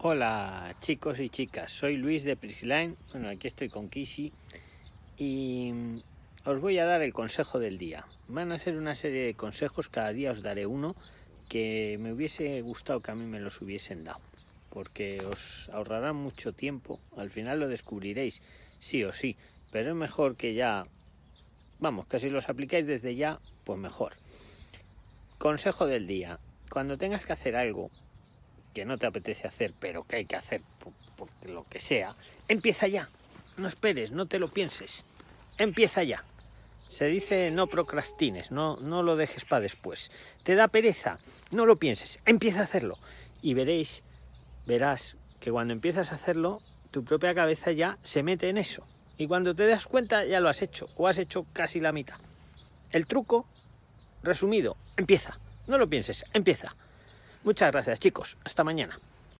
Hola chicos y chicas, soy Luis de Prisline, bueno aquí estoy con Kisi y os voy a dar el consejo del día. Van a ser una serie de consejos, cada día os daré uno que me hubiese gustado que a mí me los hubiesen dado, porque os ahorrará mucho tiempo, al final lo descubriréis, sí o sí, pero es mejor que ya, vamos, que si los aplicáis desde ya, pues mejor. Consejo del día, cuando tengas que hacer algo, que no te apetece hacer, pero que hay que hacer por, lo que sea, empieza ya. No esperes, no te lo pienses. Empieza ya. Se dice no procrastines, no, no lo dejes para después. Te da pereza, no lo pienses, empieza a hacerlo. Y veréis, verás que cuando empiezas a hacerlo, tu propia cabeza ya se mete en eso. Y cuando te das cuenta ya lo has hecho, o has hecho casi la mitad. El truco, resumido, empieza. No lo pienses, empieza. Muchas gracias chicos, hasta mañana.